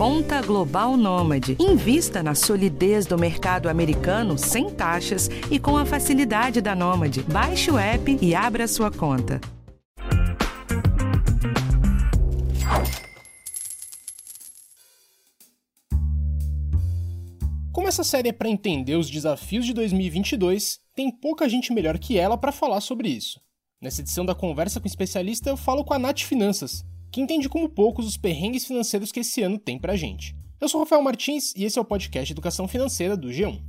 Conta Global Nômade. Invista na solidez do mercado americano sem taxas e com a facilidade da Nômade. Baixe o app e abra sua conta. Como essa série é para entender os desafios de 2022, tem pouca gente melhor que ela para falar sobre isso. Nessa edição da Conversa com Especialista, eu falo com a Nath Finanças, que entende como poucos os perrengues financeiros que esse ano tem pra gente. Eu sou Rafael Martins e esse é o podcast Educação Financeira do G1.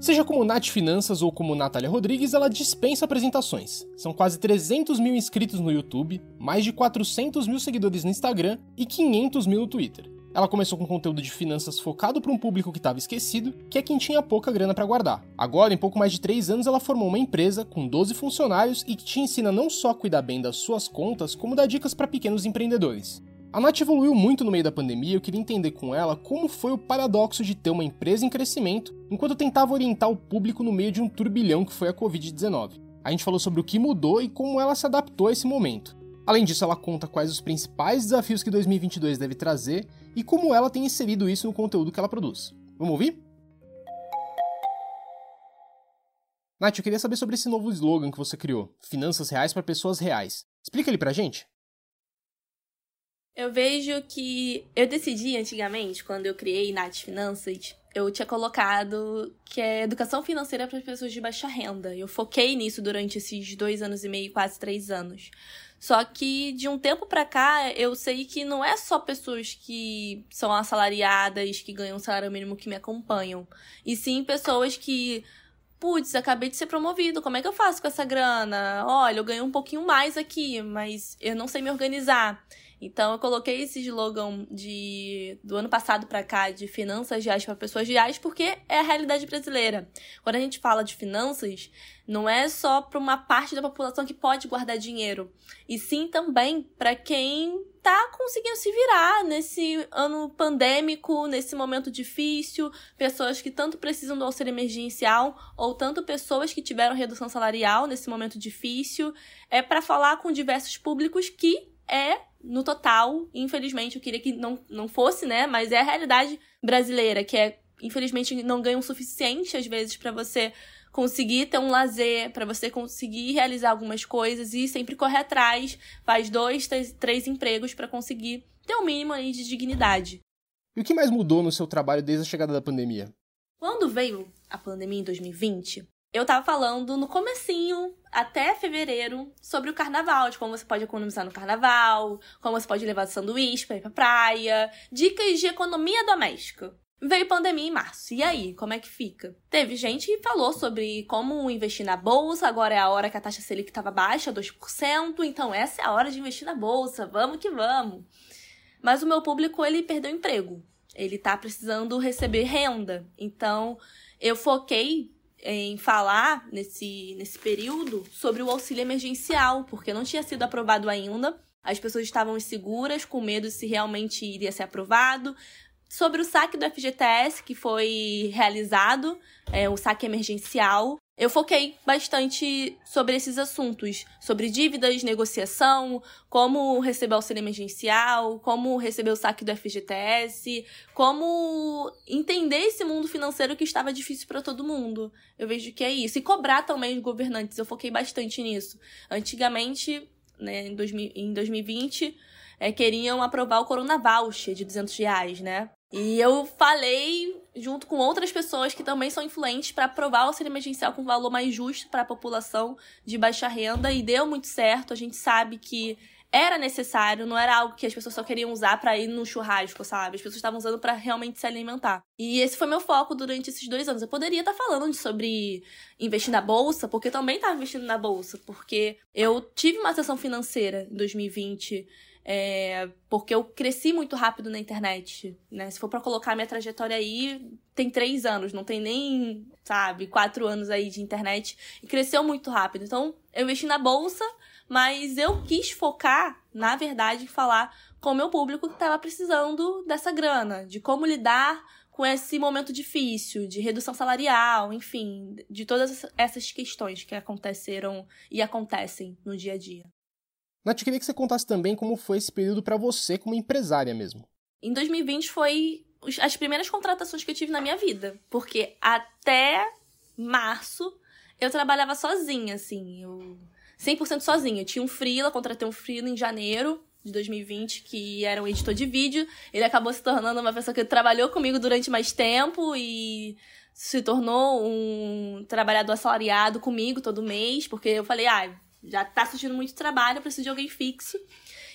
Seja como Nath Finanças ou como Natália Rodrigues, ela dispensa apresentações. São quase 300 mil inscritos no YouTube, mais de 400 mil seguidores no Instagram e 500 mil no Twitter. Ela começou com conteúdo de finanças focado para um público que estava esquecido, que é quem tinha pouca grana para guardar. Agora, em pouco mais de 3 anos, ela formou uma empresa com 12 funcionários e que te ensina não só a cuidar bem das suas contas, como dar dicas para pequenos empreendedores. A Nath evoluiu muito no meio da pandemia e eu queria entender com ela como foi o paradoxo de ter uma empresa em crescimento enquanto tentava orientar o público no meio de um turbilhão que foi a Covid-19. A gente falou sobre o que mudou e como ela se adaptou a esse momento. Além disso, ela conta quais os principais desafios que 2022 deve trazer e como ela tem inserido isso no conteúdo que ela produz. Vamos ouvir? Nath, eu queria saber sobre esse novo slogan que você criou, Finanças Reais para Pessoas Reais. Explica ele pra gente. Eu vejo que eu decidi antigamente, quando eu criei Nath Finanças, eu tinha colocado que é educação financeira para pessoas de baixa renda. Eu foquei nisso durante esses dois anos e meio, quase três anos. Só que de um tempo para cá, eu sei que não é só pessoas que são assalariadas, que ganham um salário mínimo que me acompanham. E sim pessoas que putz, acabei de ser promovido, como é que eu faço com essa grana? Olha, eu ganho um pouquinho mais aqui, mas eu não sei me organizar. Então eu coloquei esse slogan de do ano passado para cá de finanças reais para pessoas reais porque é a realidade brasileira. Quando a gente fala de finanças, não é só para uma parte da população que pode guardar dinheiro, e sim também para quem tá conseguindo se virar nesse ano pandêmico, nesse momento difícil, pessoas que tanto precisam do auxílio emergencial ou tanto pessoas que tiveram redução salarial nesse momento difícil, é para falar com diversos públicos que é no total, infelizmente, eu queria que não, não fosse, né? Mas é a realidade brasileira, que é, infelizmente, não ganha o suficiente, às vezes, para você conseguir ter um lazer, para você conseguir realizar algumas coisas e sempre correr atrás, faz dois, três, três empregos para conseguir ter um mínimo aí de dignidade. E o que mais mudou no seu trabalho desde a chegada da pandemia? Quando veio a pandemia em 2020, eu tava falando no comecinho, até fevereiro, sobre o carnaval, de como você pode economizar no carnaval, como você pode levar sanduíche pra ir pra praia, dicas de economia doméstica. Veio pandemia em março. E aí, como é que fica? Teve gente que falou sobre como investir na bolsa, agora é a hora que a taxa Selic estava baixa, 2%, então essa é a hora de investir na bolsa, vamos que vamos. Mas o meu público, ele perdeu emprego. Ele tá precisando receber renda. Então, eu foquei em falar nesse, nesse período sobre o auxílio emergencial, porque não tinha sido aprovado ainda. As pessoas estavam inseguras, com medo se realmente iria ser aprovado. Sobre o saque do FGTS, que foi realizado, é, o saque emergencial, eu foquei bastante sobre esses assuntos, sobre dívidas, negociação, como receber auxílio emergencial, como receber o saque do FGTS, como entender esse mundo financeiro que estava difícil para todo mundo. Eu vejo que é isso. E cobrar também os governantes, eu foquei bastante nisso. Antigamente, né, em, 2000, em 2020, é, queriam aprovar o Corona Voucher de 200 reais, né? E eu falei junto com outras pessoas que também são influentes para aprovar o auxílio emergencial com valor mais justo para a população de baixa renda e deu muito certo. A gente sabe que era necessário, não era algo que as pessoas só queriam usar para ir no churrasco, sabe? As pessoas estavam usando para realmente se alimentar. E esse foi meu foco durante esses dois anos. Eu poderia estar falando sobre investir na bolsa, porque também estava investindo na bolsa, porque eu tive uma sessão financeira em 2020 é, porque eu cresci muito rápido na internet, né? Se for para colocar minha trajetória aí, tem três anos, não tem nem, sabe, quatro anos aí de internet. E cresceu muito rápido. Então, eu investi na bolsa, mas eu quis focar, na verdade, em falar com o meu público que estava precisando dessa grana, de como lidar com esse momento difícil, de redução salarial, enfim, de todas essas questões que aconteceram e acontecem no dia a dia. Nath, eu queria que você contasse também como foi esse período para você como empresária mesmo. Em 2020 foi as primeiras contratações que eu tive na minha vida, porque até março eu trabalhava sozinha, assim, eu 100% sozinha. Eu tinha um freela, contratei um freela em janeiro de 2020, que era um editor de vídeo. Ele acabou se tornando uma pessoa que trabalhou comigo durante mais tempo e se tornou um trabalhador assalariado comigo todo mês, porque eu falei, ah, já tá surgindo muito trabalho, eu preciso de alguém fixo.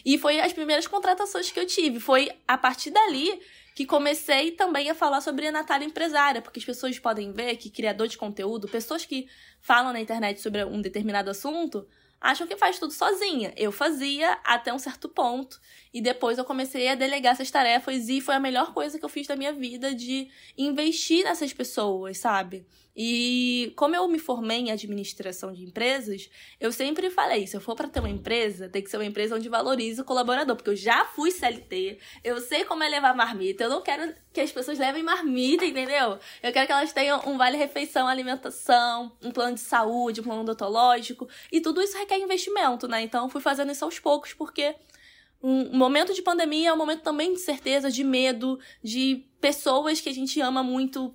E foi as primeiras contratações que eu tive. Foi a partir dali que comecei também a falar sobre a Natália empresária, porque as pessoas podem ver que criador de conteúdo, pessoas que falam na internet sobre um determinado assunto, acham que faz tudo sozinha. Eu fazia até um certo ponto e depois eu comecei a delegar essas tarefas e foi a melhor coisa que eu fiz da minha vida de investir nessas pessoas, sabe? E como eu me formei em administração de empresas, eu sempre falei, se eu for para ter uma empresa, tem que ser uma empresa onde valorize o colaborador, porque eu já fui CLT, eu sei como é levar marmita, eu não quero que as pessoas levem marmita, entendeu? Eu quero que elas tenham um vale refeição, alimentação, um plano de saúde, um plano odontológico, e tudo isso requer investimento, né? Então fui fazendo isso aos poucos, porque um momento de pandemia é um momento também de certeza, de medo, de pessoas que a gente ama muito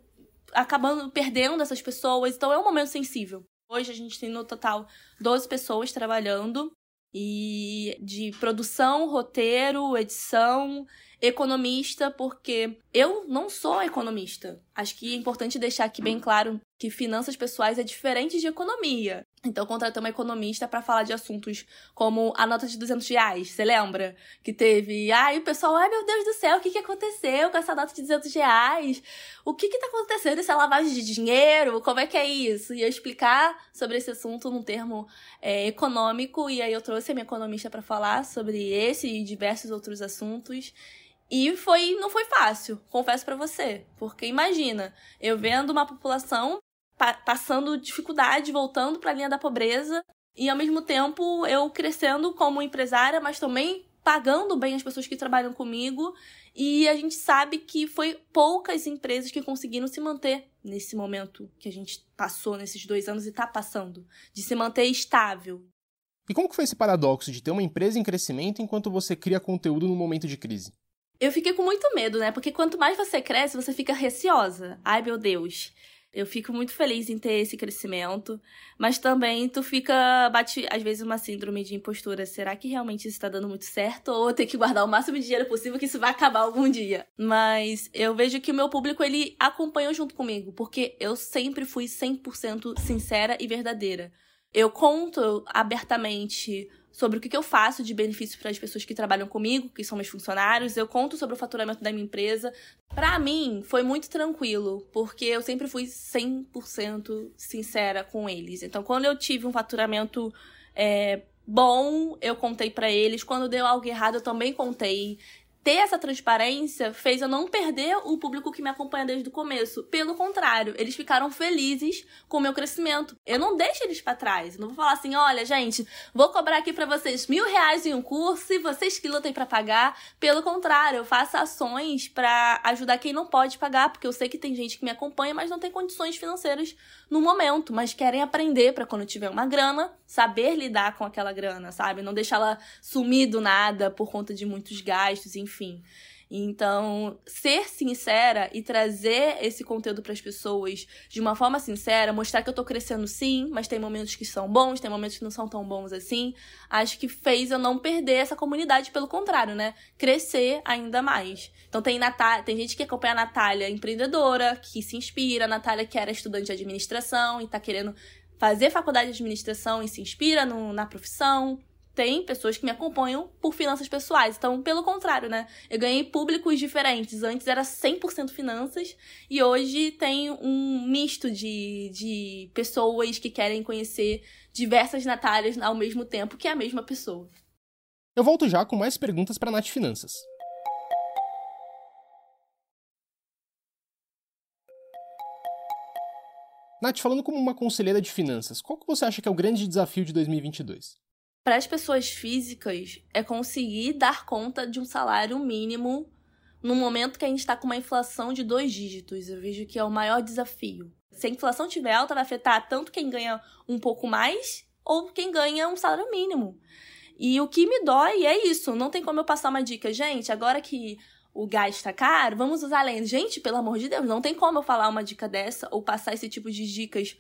acabando perdendo essas pessoas. Então é um momento sensível. Hoje a gente tem no total 12 pessoas trabalhando e de produção, roteiro, edição, economista, porque eu não sou economista. Acho que é importante deixar aqui bem claro que finanças pessoais é diferente de economia. Então, contratei uma economista para falar de assuntos como a nota de 200 reais. Você lembra? Que teve. Ai, o pessoal, ai meu Deus do céu, o que, que aconteceu com essa nota de 200 reais? O que que tá acontecendo? Isso é lavagem de dinheiro? Como é que é isso? E eu explicar sobre esse assunto num termo é, econômico. E aí eu trouxe a minha economista para falar sobre esse e diversos outros assuntos. E foi, não foi fácil, confesso para você. Porque imagina, eu vendo uma população pa passando dificuldade, voltando para a linha da pobreza, e ao mesmo tempo eu crescendo como empresária, mas também pagando bem as pessoas que trabalham comigo. E a gente sabe que foi poucas empresas que conseguiram se manter nesse momento que a gente passou nesses dois anos e está passando, de se manter estável. E como que foi esse paradoxo de ter uma empresa em crescimento enquanto você cria conteúdo no momento de crise? Eu fiquei com muito medo, né? Porque quanto mais você cresce, você fica receosa. Ai, meu Deus. Eu fico muito feliz em ter esse crescimento, mas também tu fica, bate às vezes uma síndrome de impostura. Será que realmente isso está dando muito certo? Ou eu tenho que guardar o máximo de dinheiro possível que isso vai acabar algum dia? Mas eu vejo que o meu público, ele acompanha junto comigo, porque eu sempre fui 100% sincera e verdadeira. Eu conto abertamente sobre o que, eu faço de benefício para as pessoas que trabalham comigo, que são meus funcionários. Eu conto sobre o faturamento da minha empresa. Para mim, foi muito tranquilo, porque eu sempre fui 100% sincera com eles. Então, quando eu tive um faturamento é, bom, eu contei para eles. Quando deu algo errado, eu também contei ter essa transparência fez eu não perder o público que me acompanha desde o começo. Pelo contrário, eles ficaram felizes com o meu crescimento. Eu não deixo eles para trás. Eu não vou falar assim, olha, gente, vou cobrar aqui para vocês mil reais em um curso e vocês que lutem para pagar. Pelo contrário, eu faço ações para ajudar quem não pode pagar, porque eu sei que tem gente que me acompanha, mas não tem condições financeiras no momento, mas querem aprender para quando tiver uma grana, saber lidar com aquela grana, sabe? Não deixá-la sumir do nada por conta de muitos gastos, enfim enfim. Então, ser sincera e trazer esse conteúdo para as pessoas de uma forma sincera, mostrar que eu tô crescendo sim, mas tem momentos que são bons, tem momentos que não são tão bons assim, acho que fez eu não perder essa comunidade, pelo contrário, né? Crescer ainda mais. Então tem Natália, tem gente que acompanha a Natália empreendedora, que se inspira, a Natália que era estudante de administração e tá querendo fazer faculdade de administração e se inspira no, na profissão tem pessoas que me acompanham por finanças pessoais. Então, pelo contrário, né? Eu ganhei públicos diferentes. Antes era 100% finanças e hoje tem um misto de, de pessoas que querem conhecer diversas Natálias ao mesmo tempo que é a mesma pessoa. Eu volto já com mais perguntas para Nath Finanças. Nath, falando como uma conselheira de finanças, qual que você acha que é o grande desafio de 2022? Para as pessoas físicas é conseguir dar conta de um salário mínimo no momento que a gente está com uma inflação de dois dígitos. Eu vejo que é o maior desafio. Se a inflação tiver alta, vai afetar tanto quem ganha um pouco mais ou quem ganha um salário mínimo. E o que me dói é isso. Não tem como eu passar uma dica. Gente, agora que o gás está caro, vamos usar além. Gente, pelo amor de Deus, não tem como eu falar uma dica dessa ou passar esse tipo de dicas.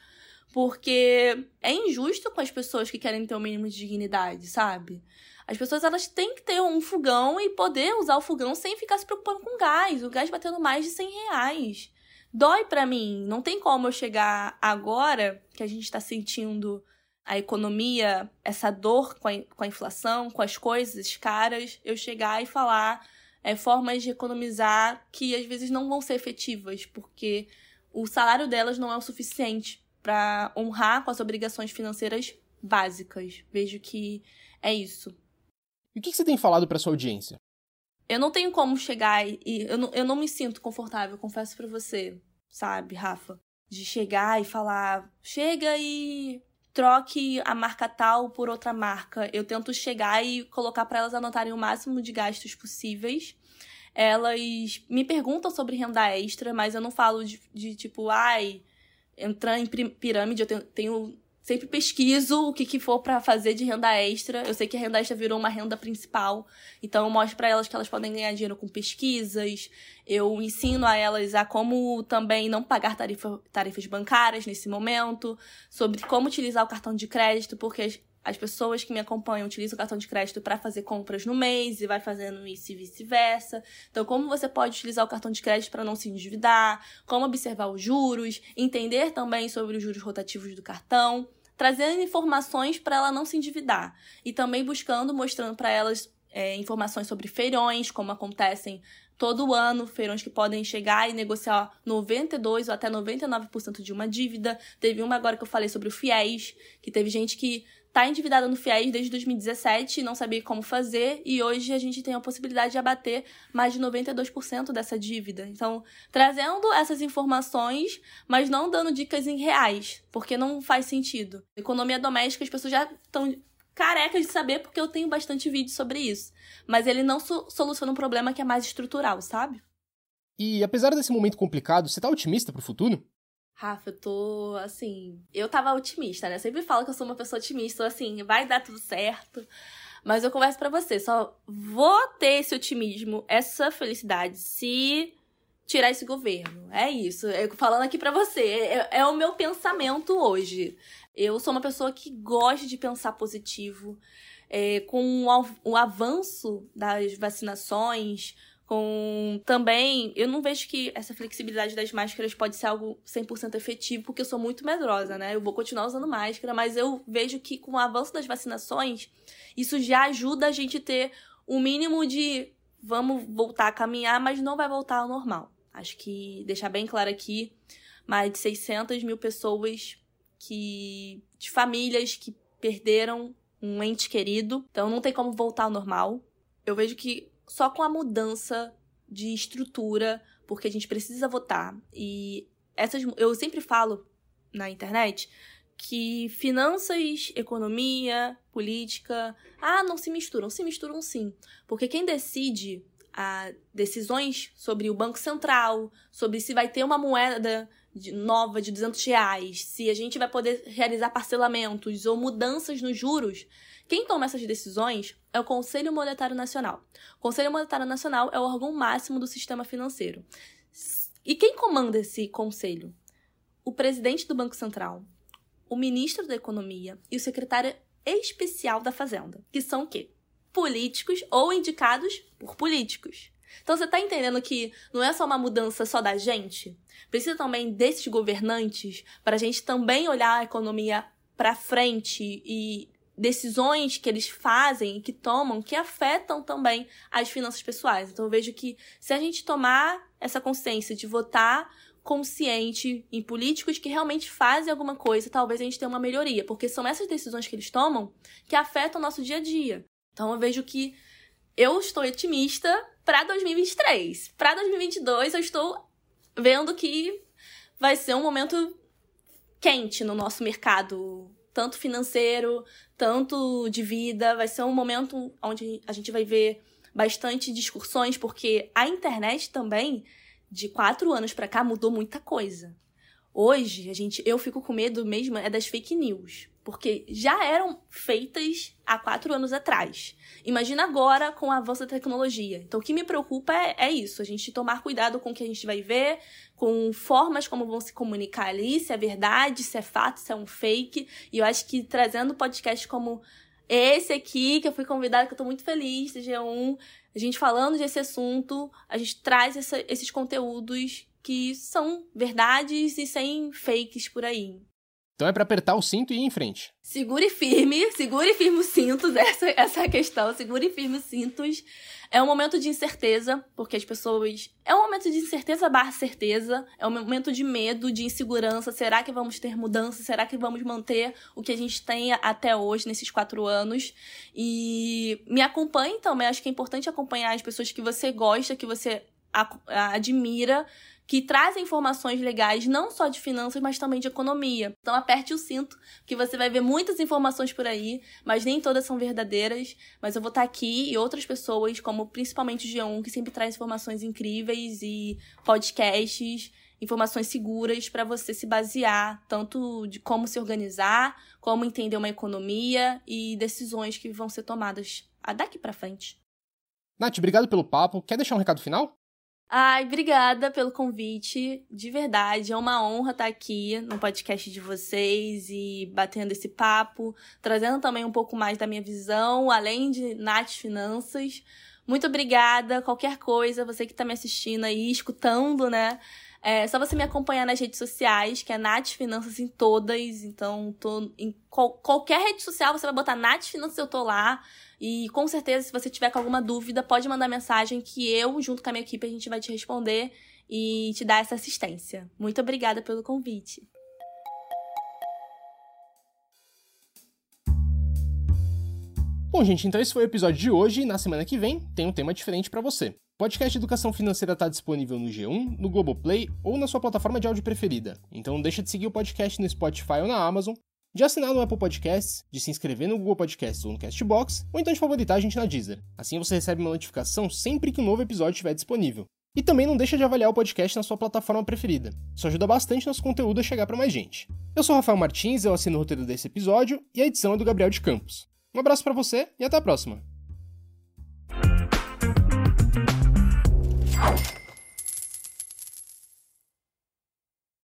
Porque é injusto com as pessoas que querem ter o um mínimo de dignidade, sabe? As pessoas elas têm que ter um fogão e poder usar o fogão sem ficar se preocupando com gás. O gás batendo mais de 100 reais. Dói para mim. Não tem como eu chegar agora que a gente está sentindo a economia, essa dor com a, com a inflação, com as coisas caras, eu chegar e falar é, formas de economizar que às vezes não vão ser efetivas, porque o salário delas não é o suficiente para honrar com as obrigações financeiras básicas. Vejo que é isso. E o que você tem falado para sua audiência? Eu não tenho como chegar e. Eu não, eu não me sinto confortável, confesso para você, sabe, Rafa? De chegar e falar: chega e troque a marca tal por outra marca. Eu tento chegar e colocar para elas anotarem o máximo de gastos possíveis. Elas me perguntam sobre renda extra, mas eu não falo de, de tipo, ai, entrar em pirâmide, eu tenho, tenho sempre pesquiso o que, que for para fazer de renda extra. Eu sei que a renda extra virou uma renda principal, então eu mostro para elas que elas podem ganhar dinheiro com pesquisas. Eu ensino a elas a como também não pagar tarifa, tarifas bancárias nesse momento, sobre como utilizar o cartão de crédito, porque as pessoas que me acompanham utilizam o cartão de crédito para fazer compras no mês e vai fazendo isso e vice-versa. Então, como você pode utilizar o cartão de crédito para não se endividar, como observar os juros, entender também sobre os juros rotativos do cartão, trazendo informações para ela não se endividar e também buscando, mostrando para elas é, informações sobre feirões, como acontecem todo ano, feirões que podem chegar e negociar 92 ou até 99% de uma dívida. Teve uma agora que eu falei sobre o FIES, que teve gente que tá endividada no FIES desde 2017 e não sabia como fazer, e hoje a gente tem a possibilidade de abater mais de 92% dessa dívida. Então, trazendo essas informações, mas não dando dicas em reais, porque não faz sentido. Economia doméstica, as pessoas já estão carecas de saber, porque eu tenho bastante vídeo sobre isso. Mas ele não so soluciona um problema que é mais estrutural, sabe? E apesar desse momento complicado, você tá otimista pro futuro? Rafa, eu tô, assim. Eu tava otimista, né? Eu sempre falo que eu sou uma pessoa otimista, assim, vai dar tudo certo. Mas eu converso para você, só vou ter esse otimismo, essa felicidade, se tirar esse governo. É isso. Eu falando aqui para você, é, é, o meu pensamento hoje. Eu sou uma pessoa que gosta de pensar positivo. É, com o, o avanço das vacinações, também, eu não vejo que essa flexibilidade das máscaras pode ser algo 100% efetivo, porque eu sou muito medrosa, né? Eu vou continuar usando máscara, mas eu vejo que com o avanço das vacinações, isso já ajuda a gente ter um mínimo de vamos voltar a caminhar, mas não vai voltar ao normal. Acho que deixar bem claro aqui, mais de 600 mil pessoas que de famílias que perderam um ente querido, então não tem como voltar ao normal. Eu vejo que só com a mudança de estrutura, porque a gente precisa votar. E essas eu sempre falo na internet que finanças, economia, política, ah, não se misturam, se misturam sim, porque quem decide a decisões sobre o Banco Central, sobre se vai ter uma moeda de, nova de 200 reais, se a gente vai poder realizar parcelamentos ou mudanças nos juros, quem toma essas decisões é o Conselho Monetário Nacional. O Conselho Monetário Nacional é o órgão máximo do sistema financeiro. E quem comanda esse conselho? O presidente do Banco Central, o ministro da Economia e o secretário especial da Fazenda, que são o quê? Políticos ou indicados por políticos. Então você está entendendo que não é só uma mudança só da gente? Precisa também desses governantes para a gente também olhar a economia para frente e decisões que eles fazem e que tomam que afetam também as finanças pessoais. Então eu vejo que se a gente tomar essa consciência de votar consciente em políticos que realmente fazem alguma coisa, talvez a gente tenha uma melhoria, porque são essas decisões que eles tomam que afetam o nosso dia a dia. Então eu vejo que eu estou otimista para 2023. Para 2022 eu estou vendo que vai ser um momento quente no nosso mercado tanto financeiro, tanto de vida. Vai ser um momento onde a gente vai ver bastante discussões, porque a internet também, de quatro anos para cá, mudou muita coisa. Hoje, a gente, eu fico com medo mesmo é das fake news. Porque já eram feitas há quatro anos atrás. Imagina agora com o avanço da tecnologia. Então, o que me preocupa é, é, isso: a gente tomar cuidado com o que a gente vai ver, com formas como vão se comunicar ali, se é verdade, se é fato, se é um fake. E eu acho que trazendo podcast como esse aqui, que eu fui convidada, que eu tô muito feliz, G1, a gente falando desse assunto, a gente traz essa, esses conteúdos que são verdades e sem fakes por aí. Então é para apertar o cinto e ir em frente. Segure firme, segure firme os cintos, essa, essa é a questão. Segure firme os cintos. É um momento de incerteza, porque as pessoas. É um momento de incerteza barra certeza. É um momento de medo, de insegurança. Será que vamos ter mudança? Será que vamos manter o que a gente tem até hoje, nesses quatro anos? E me acompanhe também. Acho que é importante acompanhar as pessoas que você gosta, que você admira que trazem informações legais não só de finanças, mas também de economia. Então aperte o cinto, que você vai ver muitas informações por aí, mas nem todas são verdadeiras. Mas eu vou estar aqui e outras pessoas, como principalmente o G1, que sempre traz informações incríveis e podcasts informações seguras para você se basear, tanto de como se organizar, como entender uma economia e decisões que vão ser tomadas daqui para frente. Nath, obrigado pelo papo. Quer deixar um recado final? Ai, obrigada pelo convite. De verdade, é uma honra estar aqui no podcast de vocês e batendo esse papo, trazendo também um pouco mais da minha visão, além de Nath Finanças. Muito obrigada. Qualquer coisa, você que está me assistindo aí, escutando, né? É só você me acompanhar nas redes sociais, que é Nath Finanças em todas. Então, tô em qual, qualquer rede social, você vai botar Nath Finanças, eu tô lá. E com certeza, se você tiver com alguma dúvida, pode mandar mensagem que eu, junto com a minha equipe, a gente vai te responder e te dar essa assistência. Muito obrigada pelo convite. Bom, gente, então esse foi o episódio de hoje na semana que vem tem um tema diferente para você. O podcast Educação Financeira está disponível no G1, no Globoplay ou na sua plataforma de áudio preferida. Então não deixa de seguir o podcast no Spotify ou na Amazon de assinar no Apple Podcasts, de se inscrever no Google Podcasts ou no Castbox, ou então de favoritar a gente na Deezer. Assim você recebe uma notificação sempre que um novo episódio estiver disponível. E também não deixa de avaliar o podcast na sua plataforma preferida. Isso ajuda bastante nosso conteúdo a chegar para mais gente. Eu sou Rafael Martins, eu assino o roteiro desse episódio e a edição é do Gabriel de Campos. Um abraço para você e até a próxima.